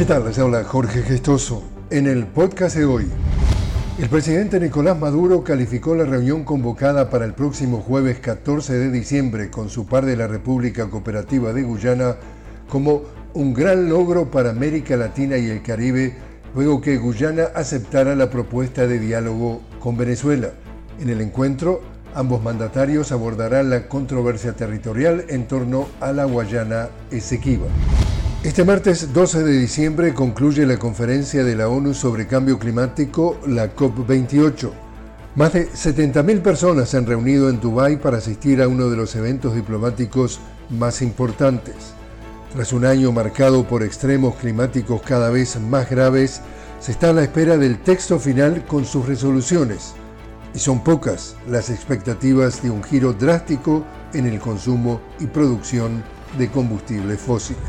¿Qué tal? Les Jorge Gestoso. En el podcast de hoy, el presidente Nicolás Maduro calificó la reunión convocada para el próximo jueves 14 de diciembre con su par de la República Cooperativa de Guyana como un gran logro para América Latina y el Caribe, luego que Guyana aceptara la propuesta de diálogo con Venezuela. En el encuentro, ambos mandatarios abordarán la controversia territorial en torno a la Guayana Esequiba. Este martes 12 de diciembre concluye la conferencia de la ONU sobre cambio climático, la COP28. Más de 70.000 personas se han reunido en Dubái para asistir a uno de los eventos diplomáticos más importantes. Tras un año marcado por extremos climáticos cada vez más graves, se está a la espera del texto final con sus resoluciones. Y son pocas las expectativas de un giro drástico en el consumo y producción de combustibles fósiles.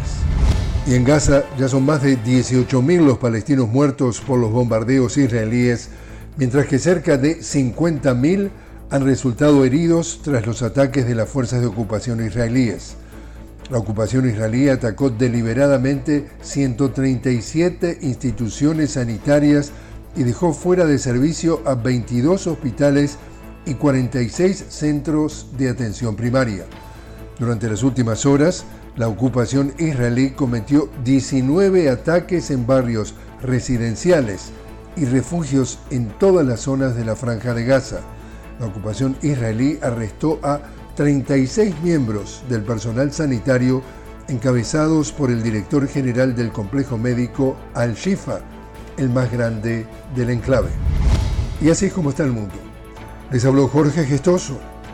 Y en Gaza ya son más de 18.000 los palestinos muertos por los bombardeos israelíes, mientras que cerca de 50.000 han resultado heridos tras los ataques de las fuerzas de ocupación israelíes. La ocupación israelí atacó deliberadamente 137 instituciones sanitarias y dejó fuera de servicio a 22 hospitales y 46 centros de atención primaria. Durante las últimas horas, la ocupación israelí cometió 19 ataques en barrios residenciales y refugios en todas las zonas de la franja de Gaza. La ocupación israelí arrestó a 36 miembros del personal sanitario encabezados por el director general del complejo médico Al-Shifa, el más grande del enclave. Y así es como está el mundo. Les habló Jorge Gestoso.